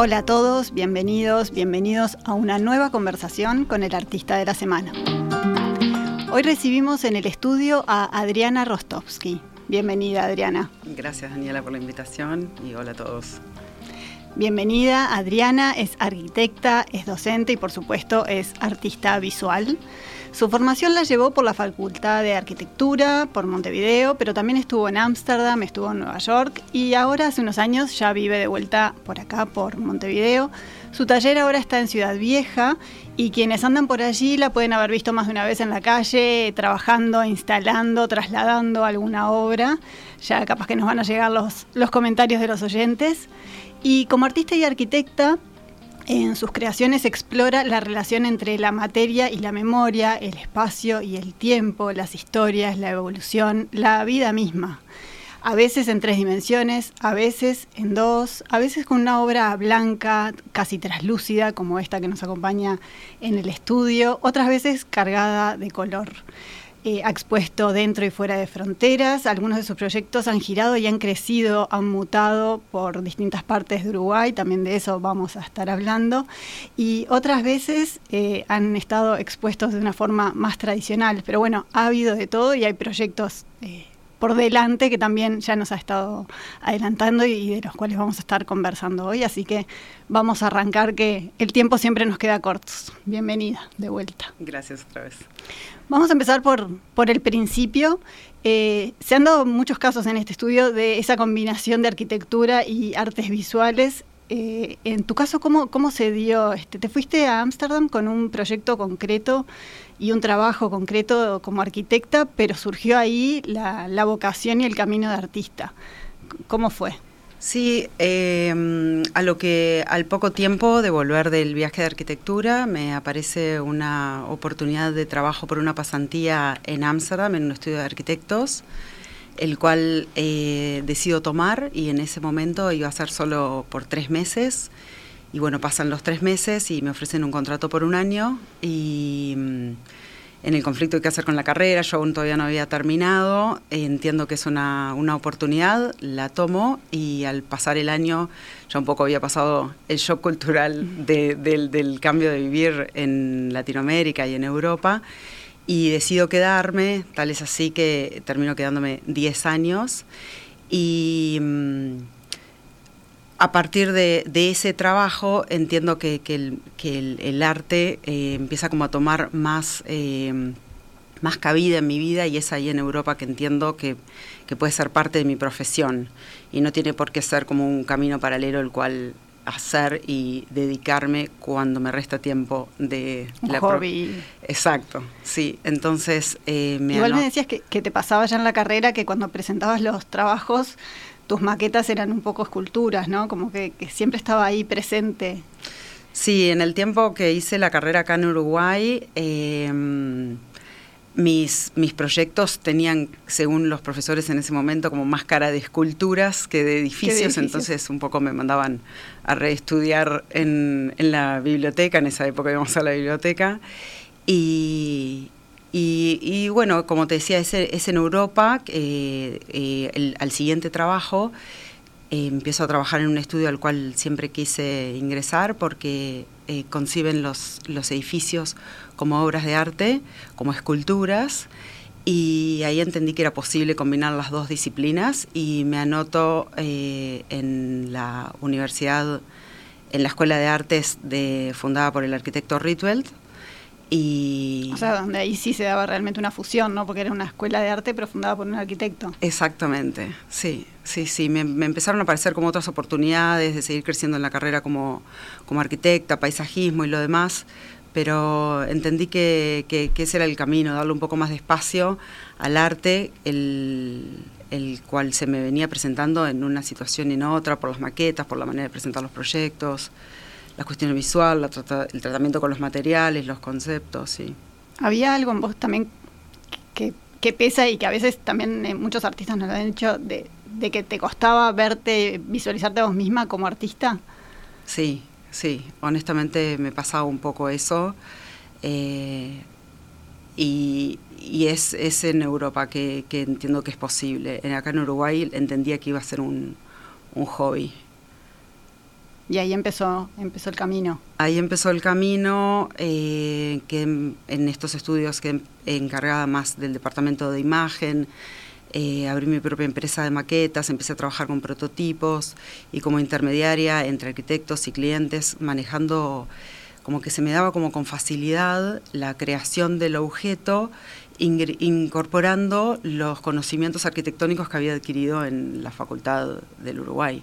Hola a todos, bienvenidos, bienvenidos a una nueva conversación con el artista de la semana. Hoy recibimos en el estudio a Adriana Rostovsky. Bienvenida Adriana. Gracias Daniela por la invitación y hola a todos. Bienvenida, Adriana es arquitecta, es docente y por supuesto es artista visual. Su formación la llevó por la Facultad de Arquitectura, por Montevideo, pero también estuvo en Ámsterdam, estuvo en Nueva York y ahora hace unos años ya vive de vuelta por acá, por Montevideo. Su taller ahora está en Ciudad Vieja y quienes andan por allí la pueden haber visto más de una vez en la calle, trabajando, instalando, trasladando alguna obra. Ya capaz que nos van a llegar los, los comentarios de los oyentes. Y como artista y arquitecta, en sus creaciones explora la relación entre la materia y la memoria, el espacio y el tiempo, las historias, la evolución, la vida misma. A veces en tres dimensiones, a veces en dos, a veces con una obra blanca, casi traslúcida, como esta que nos acompaña en el estudio, otras veces cargada de color. Eh, ha expuesto dentro y fuera de fronteras. Algunos de sus proyectos han girado y han crecido, han mutado por distintas partes de Uruguay, también de eso vamos a estar hablando. Y otras veces eh, han estado expuestos de una forma más tradicional, pero bueno, ha habido de todo y hay proyectos... Eh, por delante que también ya nos ha estado adelantando y de los cuales vamos a estar conversando hoy. Así que vamos a arrancar que el tiempo siempre nos queda corto. Bienvenida de vuelta. Gracias otra vez. Vamos a empezar por, por el principio. Eh, se han dado muchos casos en este estudio de esa combinación de arquitectura y artes visuales. Eh, en tu caso, ¿cómo, cómo se dio? Este, ¿Te fuiste a Ámsterdam con un proyecto concreto y un trabajo concreto como arquitecta, pero surgió ahí la, la vocación y el camino de artista? ¿Cómo fue? Sí, eh, a lo que al poco tiempo de volver del viaje de arquitectura me aparece una oportunidad de trabajo por una pasantía en Ámsterdam, en un estudio de arquitectos, el cual eh, decido tomar y en ese momento iba a ser solo por tres meses. Y bueno, pasan los tres meses y me ofrecen un contrato por un año y mm, en el conflicto qué hacer con la carrera, yo aún todavía no había terminado, entiendo que es una, una, oportunidad, la tomo y al pasar el año ya un poco había pasado el shock cultural de, del, del cambio de vivir en Latinoamérica y en Europa y decido quedarme, tal es así que termino quedándome 10 años y... A partir de, de, ese trabajo entiendo que, que, el, que el, el, arte eh, empieza como a tomar más, eh, más cabida en mi vida y es ahí en Europa que entiendo que, que, puede ser parte de mi profesión y no tiene por qué ser como un camino paralelo el cual hacer y dedicarme cuando me resta tiempo de un la hobby. Exacto, sí. Entonces eh, me igual me decías que, que te pasaba ya en la carrera que cuando presentabas los trabajos tus maquetas eran un poco esculturas, ¿no? Como que, que, siempre estaba ahí presente. Sí, en el tiempo que hice la carrera acá en Uruguay, eh, mis, mis proyectos tenían, según los profesores en ese momento, como más cara de esculturas que de edificios, de edificios. entonces un poco me mandaban a reestudiar en, en la biblioteca, en esa época íbamos a la biblioteca, y, y, y, bueno, como te decía, es, es en Europa, eh, eh, el, al siguiente trabajo eh, empiezo a trabajar en un estudio al cual siempre quise ingresar porque eh, conciben los, los edificios como obras de arte, como esculturas, y ahí entendí que era posible combinar las dos disciplinas y me anoto eh, en la universidad, en la Escuela de Artes de, fundada por el arquitecto Rietveld, y o sea, donde ahí sí se daba realmente una fusión, ¿no? Porque era una escuela de arte pero fundada por un arquitecto. Exactamente, sí, sí, sí. Me, me, empezaron a aparecer como otras oportunidades de seguir creciendo en la carrera como, como arquitecta, paisajismo y lo demás, pero entendí que, que, que ese era el camino, darle un poco más de espacio al arte, el, el cual se me venía presentando en una situación y en otra, por las maquetas, por la manera de presentar los proyectos. La cuestión visual, el tratamiento con los materiales, los conceptos, sí. ¿Había algo en vos también que, pesa y que a veces también eh, muchos artistas nos lo han dicho de, que te costaba verte, visualizarte a vos misma como artista? Sí, sí, honestamente me pasaba un poco eso. Eh, y, es, es, en Europa que, entiendo que es posible. Acá en Uruguay entendía que iba a ser un, un hobby. Y ahí empezó, empezó el camino. Ahí empezó el camino, eh, que en, estos estudios que encargada más del departamento de imagen, eh, abrí mi propia empresa de maquetas, empecé a trabajar con prototipos y como intermediaria entre arquitectos y clientes, manejando como que se me daba como con facilidad la creación del objeto, incorporando los conocimientos arquitectónicos que había adquirido en la Facultad del Uruguay.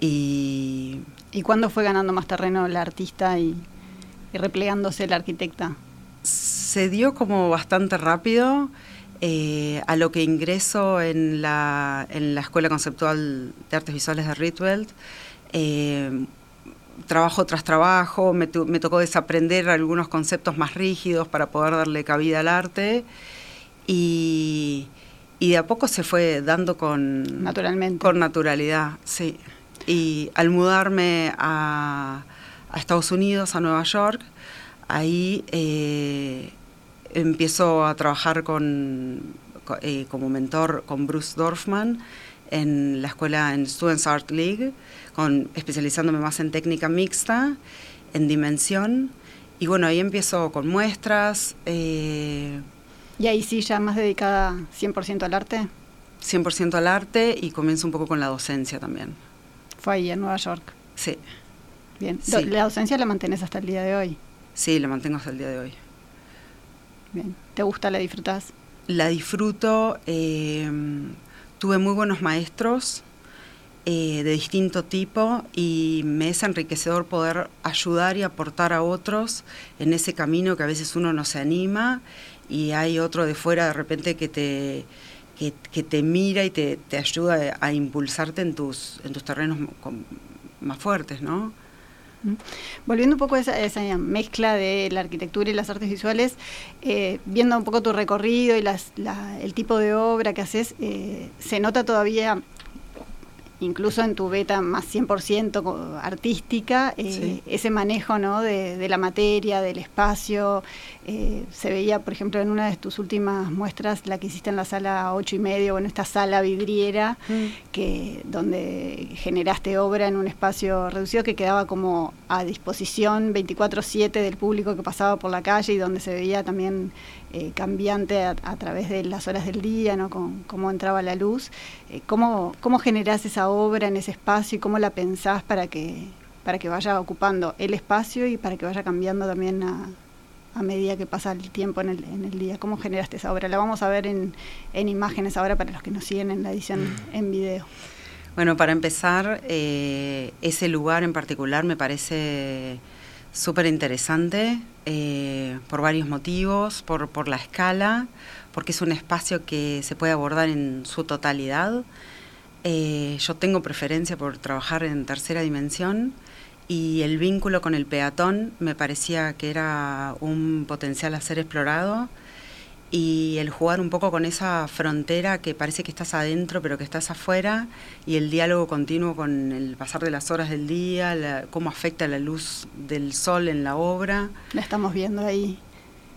Y, ¿Y cuándo fue ganando más terreno el artista y, replegándose la arquitecta? Se dio como bastante rápido. Eh, a lo que ingreso en la, en la Escuela Conceptual de Artes Visuales de Rietveld, eh, trabajo tras trabajo, me, me, tocó desaprender algunos conceptos más rígidos para poder darle cabida al arte y, y de a poco se fue dando con... Naturalmente. Con naturalidad, sí. Y al mudarme a, Estados Unidos, a Nueva York, ahí eh, empiezo a trabajar con, eh, como mentor con Bruce Dorfman en la escuela en Students Art League, con, especializándome más en técnica mixta, en dimensión. Y bueno, ahí empiezo con muestras. Eh, ¿Y ahí sí ya más dedicada 100% al arte? 100% al arte y comienzo un poco con la docencia también. Fue ahí en Nueva York. Sí. Bien. ¿La docencia la mantienes hasta el día de hoy? Sí, la mantengo hasta el día de hoy. Bien. ¿Te gusta? ¿La disfrutas? La disfruto. Em, tuve muy buenos maestros eh, de distinto tipo y me es enriquecedor poder ayudar y aportar a otros en ese camino que a veces uno no se anima y hay otro de fuera de repente que te que, te mira y te, ayuda a impulsarte en tus, en tus terrenos más fuertes, ¿no? Volviendo un poco a esa, mezcla de la arquitectura y las artes visuales, eh, viendo un poco tu recorrido y las, el tipo de obra que haces, eh, se nota todavía incluso en tu beta más 100% artística, eh, ese manejo ¿no? de, la materia, del espacio. Eh, se veía, por ejemplo, en una de tus últimas muestras, la que hiciste en la sala 8 y medio, en esta sala vidriera, mm. que, donde generaste obra en un espacio reducido que quedaba como a disposición 24-7 del público que pasaba por la calle y donde se veía también eh, cambiante a, través de las horas del día, ¿no? Con, cómo entraba la luz. ¿cómo, ¿Cómo generás esa obra en ese espacio y cómo la pensás para que, para que vaya ocupando el espacio y para que vaya cambiando también a, a medida que pasa el tiempo en el, en el, día? ¿Cómo generaste esa obra? La vamos a ver en, en imágenes ahora para los que nos siguen en la edición mm. en video. Bueno, para empezar, eh, ese lugar en particular me parece súper interesante eh, por varios motivos, por, por la escala, porque es un espacio que se puede abordar en su totalidad. Eh, yo tengo preferencia por trabajar en tercera dimensión y el vínculo con el peatón me parecía que era un potencial a ser explorado y el jugar un poco con esa frontera que parece que estás adentro pero que estás afuera y el diálogo continuo con el pasar de las horas del día, cómo afecta la luz del sol en la obra. La estamos viendo ahí.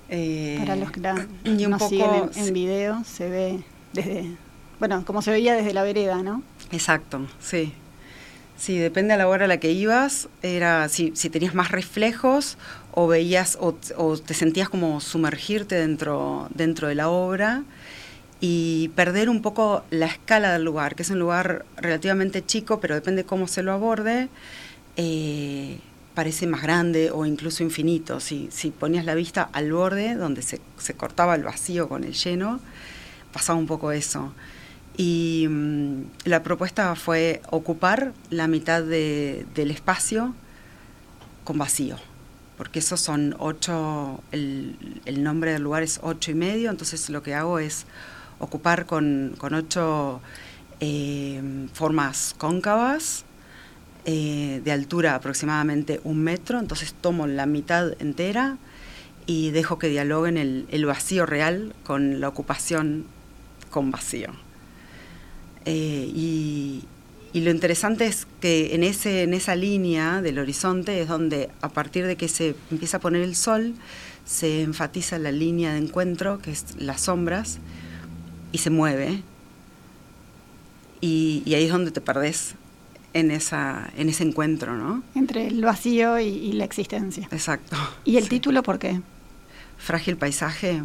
Eh, Para los que la, nos siguen en, en, video, se ve desde, bueno, como se veía desde la vereda, ¿no? Exacto, sí. Sí, depende a la hora a la que ibas, era si, si tenías más reflejos o veías o, te sentías como sumergirte dentro, dentro de la obra y perder un poco la escala del lugar, que es un lugar relativamente chico, pero depende cómo se lo aborde, eh, parece más grande o incluso infinito. Si, si ponías la vista al borde, donde se, se cortaba el vacío con el lleno, pasaba un poco eso. Y mm, la propuesta fue ocupar la mitad del espacio con vacío, porque esos son ocho, el, nombre del lugar es ocho y medio, entonces lo que hago es ocupar con, ocho eh, formas cóncavas eh, de altura aproximadamente un metro, entonces tomo la mitad entera y dejo que dialoguen el, el vacío real con la ocupación con vacío. Eh, y, y, lo interesante es que en, ese, en esa línea del horizonte es donde a partir de que se empieza a poner el sol, se enfatiza la línea de encuentro, que es las sombras, y se mueve. Y, y ahí es donde te perdés en, esa, en ese encuentro, ¿no? Entre el vacío y, y la existencia. Exacto. ¿Y el sí. título por qué? Frágil paisaje.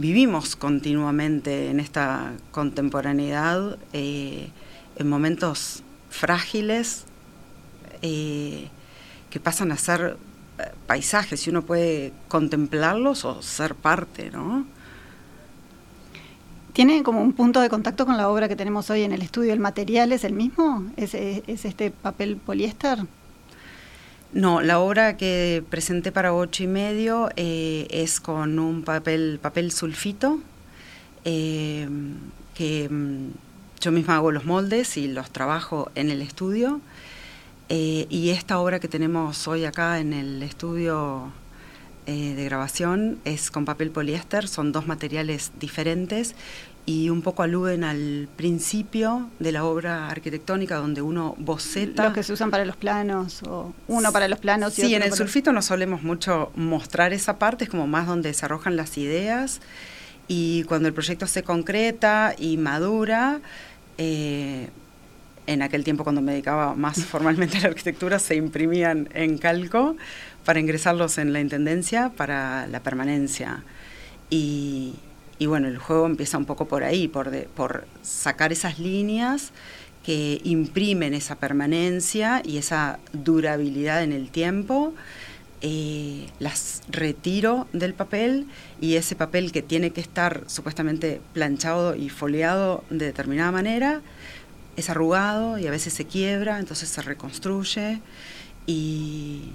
Vivimos continuamente en esta contemporaneidad, eh, en momentos frágiles eh, que pasan a ser eh, paisajes y uno puede contemplarlos o ser parte, ¿no? ¿Tiene como un punto de contacto con la obra que tenemos hoy en el estudio? ¿El material es el mismo? ¿Es, es este papel poliéster? No, la obra que presenté para ocho y medio eh, es con un papel, papel sulfito, eh, que mm, yo misma hago los moldes y los trabajo en el estudio. Eh, y esta obra que tenemos hoy acá en el estudio de grabación es con papel poliéster, son dos materiales diferentes y un poco aluden al principio de la obra arquitectónica donde uno boceta. Los que se usan para los planos, o uno para los planos y Sí, otro en el sulfito no solemos mucho mostrar esa parte, es como más donde se arrojan las ideas y cuando el proyecto se concreta y madura, eh, en aquel tiempo cuando me dedicaba más formalmente a la arquitectura, se imprimían en calco para ingresarlos en la intendencia para la permanencia. Y, y bueno, el juego empieza un poco por ahí, por, por sacar esas líneas que imprimen esa permanencia y esa durabilidad en el tiempo. eh, las retiro del papel y ese papel que tiene que estar supuestamente planchado y foliado de determinada manera es arrugado y a veces se quiebra, entonces se reconstruye y...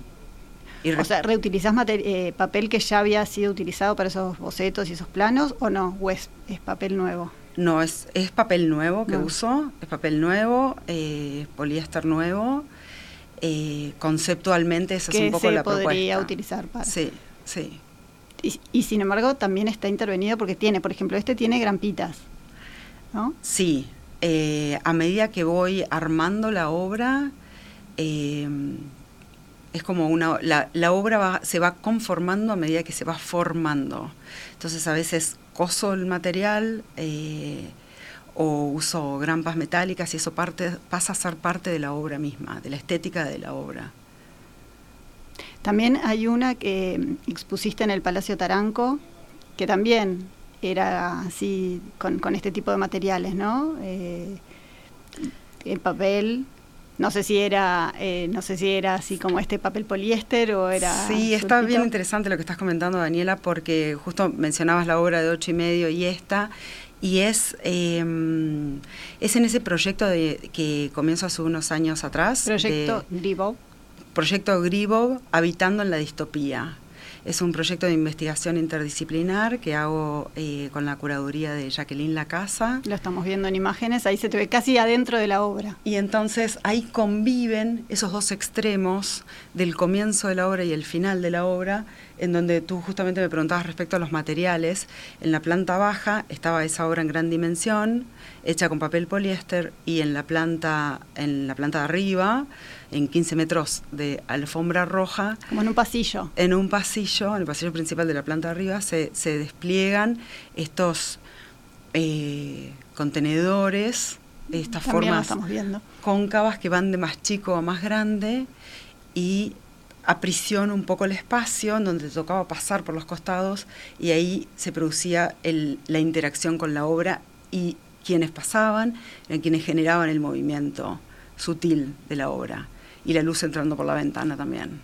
y O sea, ¿reutilizás eh, papel que ya había sido utilizado para esos bocetos y esos planos o no? ¿O es, es papel nuevo? No, es, es papel nuevo que No. uso, es papel nuevo, eh, poliéster nuevo. eh, conceptualmente esa es un poco se la podría propuesta. utilizar para. Sí, sí. Y, y sin embargo también está intervenido porque tiene, por ejemplo, este tiene grampitas, ¿no? Sí, eh, a medida que voy armando la obra, es como una, la, la obra va- se va conformando a medida que se va formando. Entonces a veces coso el material eh, o uso grampas metálicas y eso parte, pasa a ser parte de la obra misma, de la estética de la obra. También hay una que expusiste en el Palacio Taranco, que también era así, con, con este tipo de materiales, ¿no? Eh, el papel, no sé si era, eh, no sé si era así como este papel poliéster o era. Sí, está bien interesante lo que estás comentando, Daniela, porque justo mencionabas la obra de ocho y medio y esta, y es, eh, es en ese proyecto de, que comienzo hace unos años atrás. Proyecto de- Gribov. proyecto Gribov, Habitando en la Distopía. Es un proyecto de investigación interdisciplinar que hago eh, con la curaduría de Jacqueline Lacasa. Lo estamos viendo en imágenes, ahí se te ve casi adentro de la obra. Y entonces ahí conviven esos dos extremos del comienzo de la obra y el final de la obra, en donde tú justamente me preguntabas respecto a los materiales. En la planta baja estaba esa obra en gran dimensión, hecha con papel poliéster, y en la planta, en la planta de arriba, en 15 metros de alfombra roja, Como en un pasillo. en un pasillo, en el pasillo principal de la planta de arriba, se, se despliegan estos eh, contenedores, estas También formas estamos viendo. cóncavas que van de más chico a más grande y aprisiona un poco el espacio en donde tocaba pasar por los costados y ahí se producía el- la interacción con la obra y quienes pasaban eran quienes generaban el movimiento sutil de la obra y la luz entrando por la ventana también.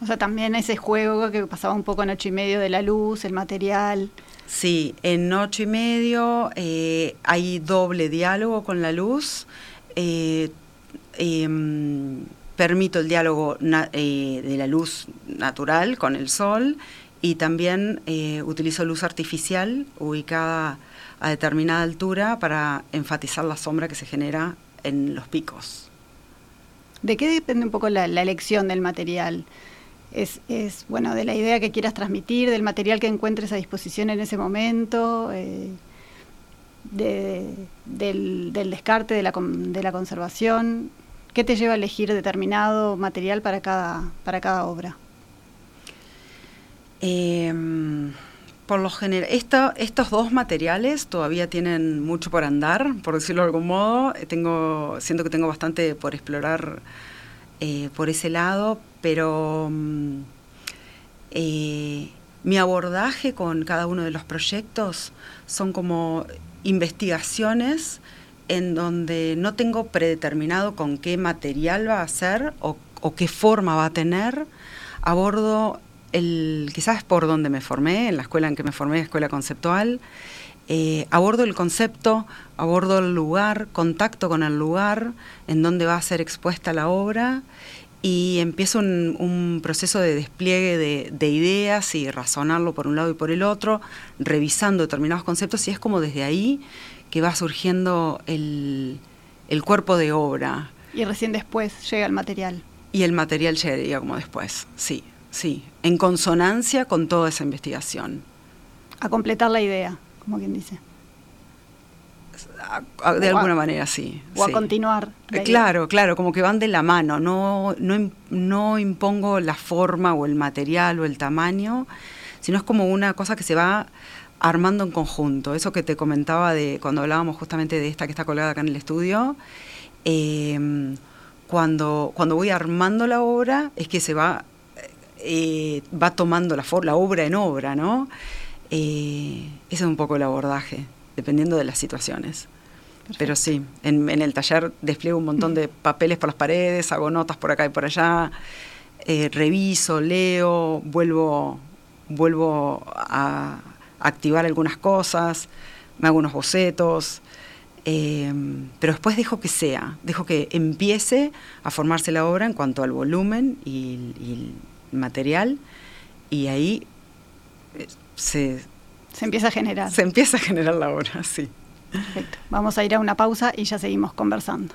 O sea, también ese juego que pasaba un poco en ocho y medio de la luz, el material. Sí, en ocho y medio eh, hay doble diálogo con la luz. eh, em, permito el diálogo eh, de la luz natural con el sol y también eh, utilizo luz artificial ubicada a determinada altura para enfatizar la sombra que se genera en los picos. ¿De qué depende un poco la, elección del material? Es, bueno, de la idea que quieras transmitir, del material que encuentres a disposición en ese momento, eh, del, descarte, de la, conservación. ¿Qué te lleva a elegir determinado material para cada, para cada obra? Em, estos dos materiales todavía tienen mucho por andar, por decirlo de algún modo. Tengo, siento que tengo bastante por explorar eh, por ese lado, pero mm, eh, mi abordaje con cada uno de los proyectos son como investigaciones en donde no tengo predeterminado con qué material va a ser o, qué forma va a tener. Abordo el, quizás por donde me formé, en la escuela en que me formé, escuela conceptual, eh, abordo el concepto, abordo el lugar, contacto con el lugar en donde va a ser expuesta la obra y empiezo un, proceso de despliegue de, de, ideas y razonarlo por un lado y por el otro, revisando determinados conceptos y es como desde ahí que va surgiendo el, cuerpo de obra. Y recién después llega el material. Y el material llega como después, sí, sí, en consonancia con toda esa investigación. A completar la idea, como quien dice. de alguna manera, sí. O a continuar. Eh, claro, claro, como que van de la mano. No, no, no impongo la forma o el material o el tamaño, sino es como una cosa que se va armando en conjunto. Eso que te comentaba de cuando hablábamos justamente de esta que está colgada acá en el estudio. Em, cuando, cuando voy armando la obra es que se va, eh, va tomando la, la obra en obra, ¿no? Eh, ese es un poco el abordaje, dependiendo de las situaciones. Pero sí, en, el taller despliego un montón de papeles por las paredes, hago notas por acá y por allá, eh, reviso, leo, vuelvo, vuelvo a, activar algunas cosas, me hago unos bocetos, pero después dejo que sea, dejo que empiece a formarse la obra en cuanto al volumen y, el material, y ahí eh, se, se empieza a generar. Se empieza a generar la obra, sí. Perfecto. Vamos a ir a una pausa y ya seguimos conversando.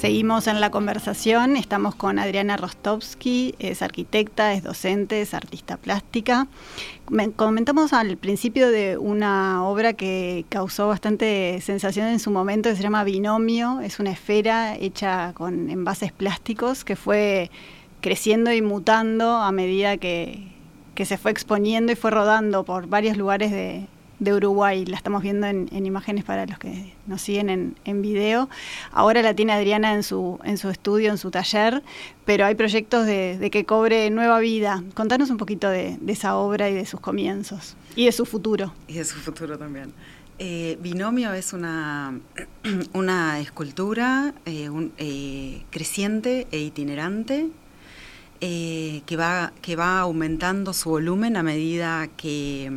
Seguimos en la conversación, estamos con Adriana Rostovsky, es arquitecta, es docente, es artista plástica. Comentamos al principio de una obra que causó bastante sensación en su momento, que se llama Binomio, es una esfera hecha con envases plásticos que fue creciendo y mutando a medida que, que se fue exponiendo y fue rodando por varios lugares de, de Uruguay. La estamos viendo en, imágenes para los que nos siguen en, en, video. Ahora la tiene Adriana en su, en su estudio, en su taller, pero hay proyectos de, que cobre nueva vida. Contanos un poquito de, esa obra y de sus comienzos y de su futuro. Y de su futuro también. Eh, Binomio es una, una escultura eh, eh, creciente e itinerante que, va, que va aumentando su volumen a medida que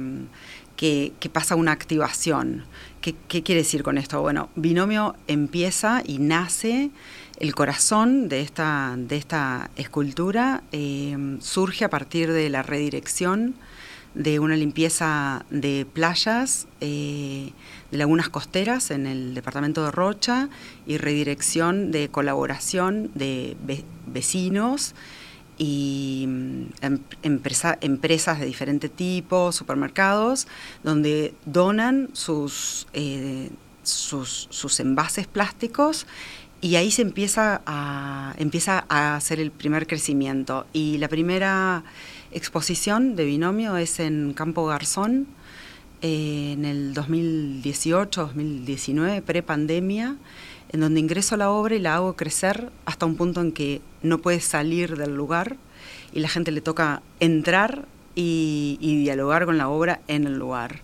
que, pasa una activación. ¿Qué, quiere decir con esto? Bueno, binomio empieza y nace, el corazón de esta, de esta escultura eh, surge a partir de la redirección de una limpieza de playas, eh, de lagunas costeras en el departamento de Rocha y redirección de colaboración de vecinos y mm, em, empresas de diferente tipo, supermercados, donde donan sus, eh, sus, envases plásticos y ahí se empieza a, empieza a hacer el primer crecimiento. Y la primera exposición de binomio es en Campo Garzón, eh, en el 2018-2019, pre-pandemia, en donde ingreso a la obra y la hago crecer hasta un punto en que no puede salir del lugar y la gente le toca entrar y, dialogar con la obra en el lugar.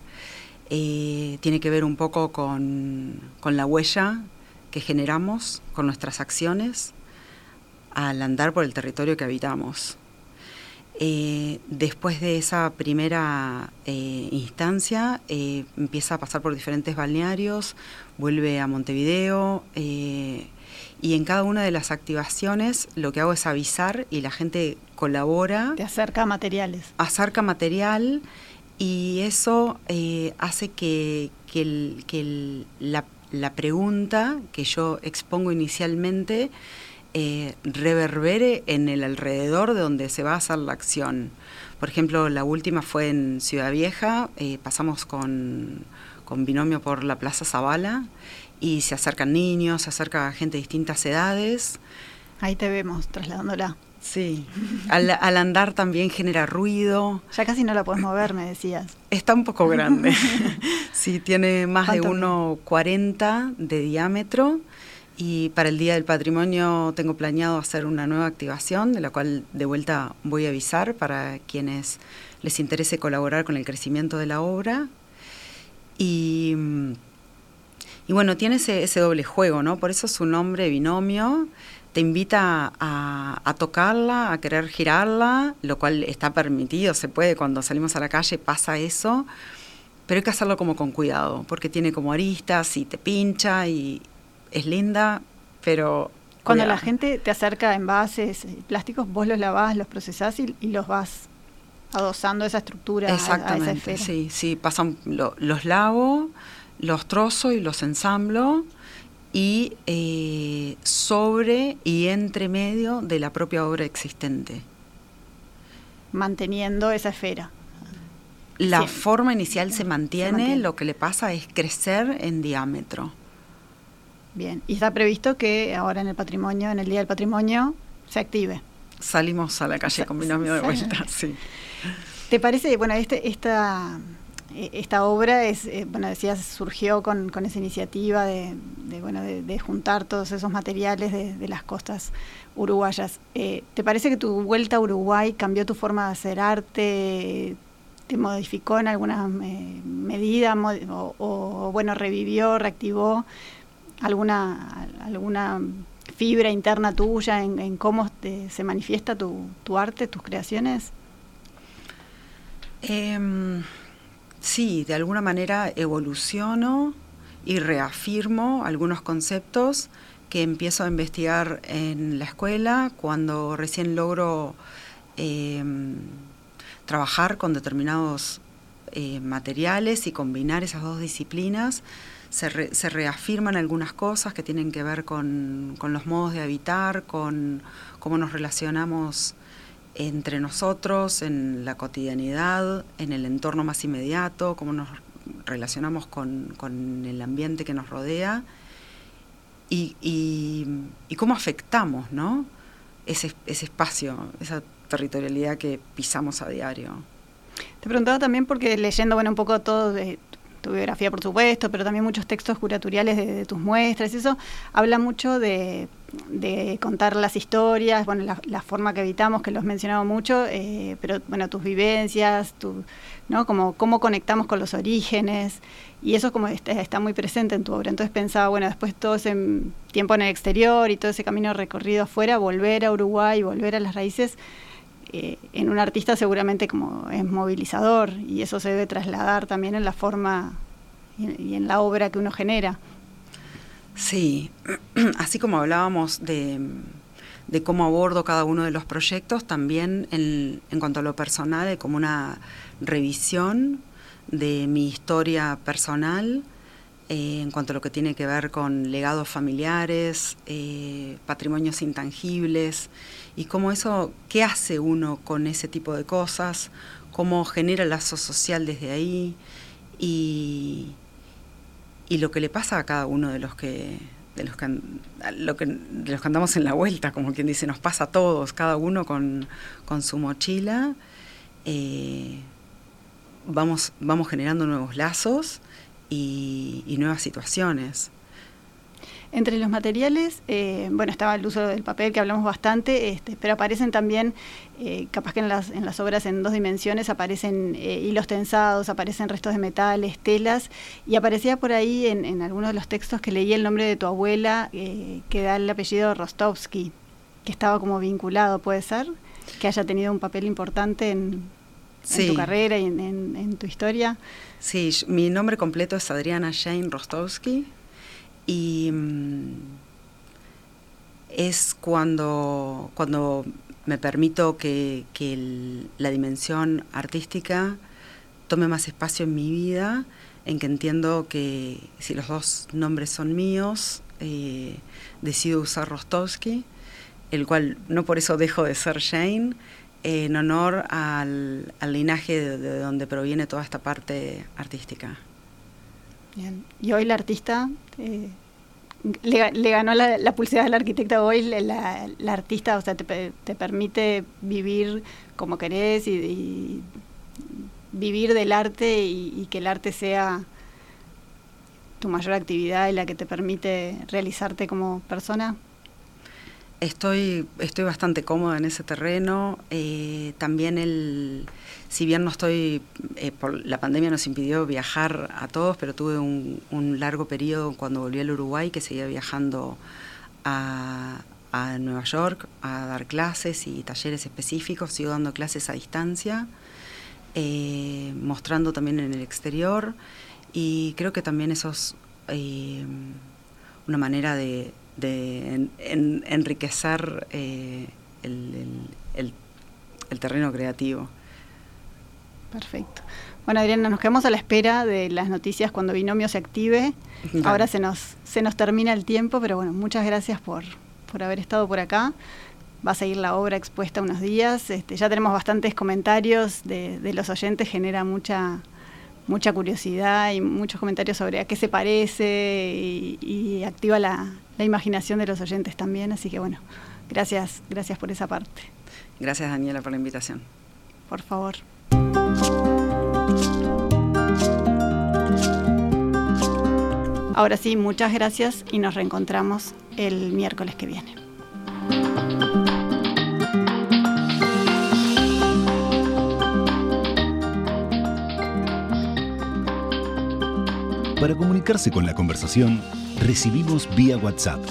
Eh, tiene que ver un poco con, con la huella que generamos con nuestras acciones al andar por el territorio que habitamos. Eh, después de esa primera eh, instancia, eh, empieza a pasar por diferentes balnearios, vuelve a Montevideo y en cada una de las activaciones lo que hago es avisar y la gente colabora. Te acerca materiales. Acerca material y eso hace que, la, la pregunta que yo expongo inicialmente eh, reverbere en el alrededor de donde se va a hacer la acción. Por ejemplo, la última fue en Ciudad Vieja, eh, pasamos con, binomio por la Plaza Zavala y se acercan niños, se acerca gente de distintas edades. Ahí te vemos trasladándola. Sí, al, andar también genera ruido. Ya casi no la puedes mover, me decías. Está un poco grande. sí, tiene más de 1,40 de diámetro y para el Día del Patrimonio tengo planeado hacer una nueva activación, de la cual de vuelta voy a avisar para quienes les interese colaborar con el crecimiento de la obra. Y, bueno, tiene ese, doble juego, ¿no? Por eso su nombre, binomio, te invita a, a, tocarla, a querer girarla, lo cual está permitido, se puede, cuando salimos a la calle pasa eso, pero hay que hacerlo como con cuidado, porque tiene como aristas y te pincha y, es linda, pero... Cuando la gente te acerca envases plásticos, vos los lavás, los procesás y, los vas adosando esa estructura. Exactamente, sí, sí, pasan, los lavo, los trozo y los ensamblo y eh, sobre y entre medio de la propia obra existente. Manteniendo esa esfera. La forma inicial se mantiene, lo que le pasa es crecer en diámetro. Bien, y está previsto que ahora en el patrimonio, en el Día del Patrimonio, se active. Salimos a la calle con binomio de vuelta, sí. ¿Te parece, bueno, este, esta, e, esta obra es, eh, bueno, decías, surgió con, con esa iniciativa de, bueno, de, juntar todos esos materiales de, las costas uruguayas. Eh, ¿Te parece que tu vuelta a Uruguay cambió tu forma de hacer arte? ¿Te modificó en alguna eh, medida? O, o, bueno, revivió, reactivó alguna, alguna fibra interna tuya en, cómo se manifiesta tu, arte, tus creaciones? Em, sí, de alguna manera evoluciono y reafirmo algunos conceptos que empiezo a investigar en la escuela cuando recién logro em, trabajar con determinados eh, materiales y combinar esas dos disciplinas se, reafirman algunas cosas que tienen que ver con, los modos de habitar, con cómo nos relacionamos entre nosotros, en la cotidianidad, en el entorno más inmediato, cómo nos relacionamos con, el ambiente que nos rodea y, cómo afectamos ¿no? ese, espacio, esa territorialidad que pisamos a diario. Te preguntaba también porque leyendo bueno un poco todo de tu biografía, por supuesto, pero también muchos textos curatoriales de, tus muestras, eso habla mucho de, contar las historias, bueno, la, forma que habitamos, que lo has mencionado mucho, eh, pero bueno, tus vivencias, tu, ¿no? Como cómo conectamos con los orígenes, y eso como está, muy presente en tu obra. Entonces pensaba, bueno, después todo ese tiempo en el exterior y todo ese camino recorrido afuera, volver a Uruguay, volver a las raíces, eh, en un artista seguramente como es movilizador y eso se debe trasladar también en la forma y, en la obra que uno genera. Sí, así como hablábamos de, cómo abordo cada uno de los proyectos, también en, cuanto a lo personal, como una revisión de mi historia personal eh, en cuanto a lo que tiene que ver con legados familiares, eh, patrimonios intangibles, y cómo eso, qué hace uno con ese tipo de cosas, cómo genera lazo social desde ahí, y, y lo que le pasa a cada uno de los que de los que, lo que, los que andamos en la vuelta, como quien dice, nos pasa a todos, cada uno con, con su mochila. Eh, vamos, vamos generando nuevos lazos y, nuevas situaciones. Entre los materiales, eh, bueno, estaba el uso del papel que hablamos bastante, este, pero aparecen también, eh, capaz que en las, en las obras en dos dimensiones aparecen eh, hilos tensados, aparecen restos de metales, telas, y aparecía por ahí en, en algunos de los textos que leí el nombre de tu abuela, que da el apellido Rostovsky, que estaba como vinculado, ¿puede ser? Que haya tenido un papel importante en, en tu carrera y en, tu historia. Sí, mi nombre completo es Adriana Jane Rostowski y mm, es cuando, cuando me permito que, la dimensión artística tome más espacio en mi vida, en que entiendo que si los dos nombres son míos, eh, decido usar Rostowski, el cual no por eso dejo de ser Jane, en honor al, linaje de, donde proviene toda esta parte artística. Bien. Y hoy la artista eh, le, ganó la, la, pulsera del arquitecta hoy, la, artista, o sea, te, permite vivir como querés y, vivir del arte y, que el arte sea tu mayor actividad y la que te permite realizarte como persona. Estoy, estoy bastante cómoda en ese terreno. Eh, también el, si bien no estoy, eh, por la pandemia nos impidió viajar a todos, pero tuve un, largo periodo cuando volví al Uruguay que seguía viajando a, Nueva York a dar clases y talleres específicos. Sigo dando clases a distancia, eh, mostrando también en el exterior y creo que también eso es una manera de de enriquecer eh, el, terreno creativo. Perfecto. Bueno, Adriana, nos quedamos a la espera de las noticias cuando Binomio se active. Ahora se nos, se nos termina el tiempo, pero bueno, muchas gracias por, por haber estado por acá. Va a seguir la obra expuesta unos días. Este, ya tenemos bastantes comentarios de, de los oyentes, genera mucha, mucha curiosidad y muchos comentarios sobre a qué se parece y, activa la, imaginación de los oyentes también. Así que bueno, gracias, gracias por esa parte. Gracias Daniela por la invitación. Por favor. Ahora sí, muchas gracias y nos reencontramos el miércoles que viene. Para comunicarse con la conversación, recibimos vía WhatsApp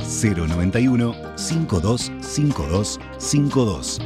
091 525252.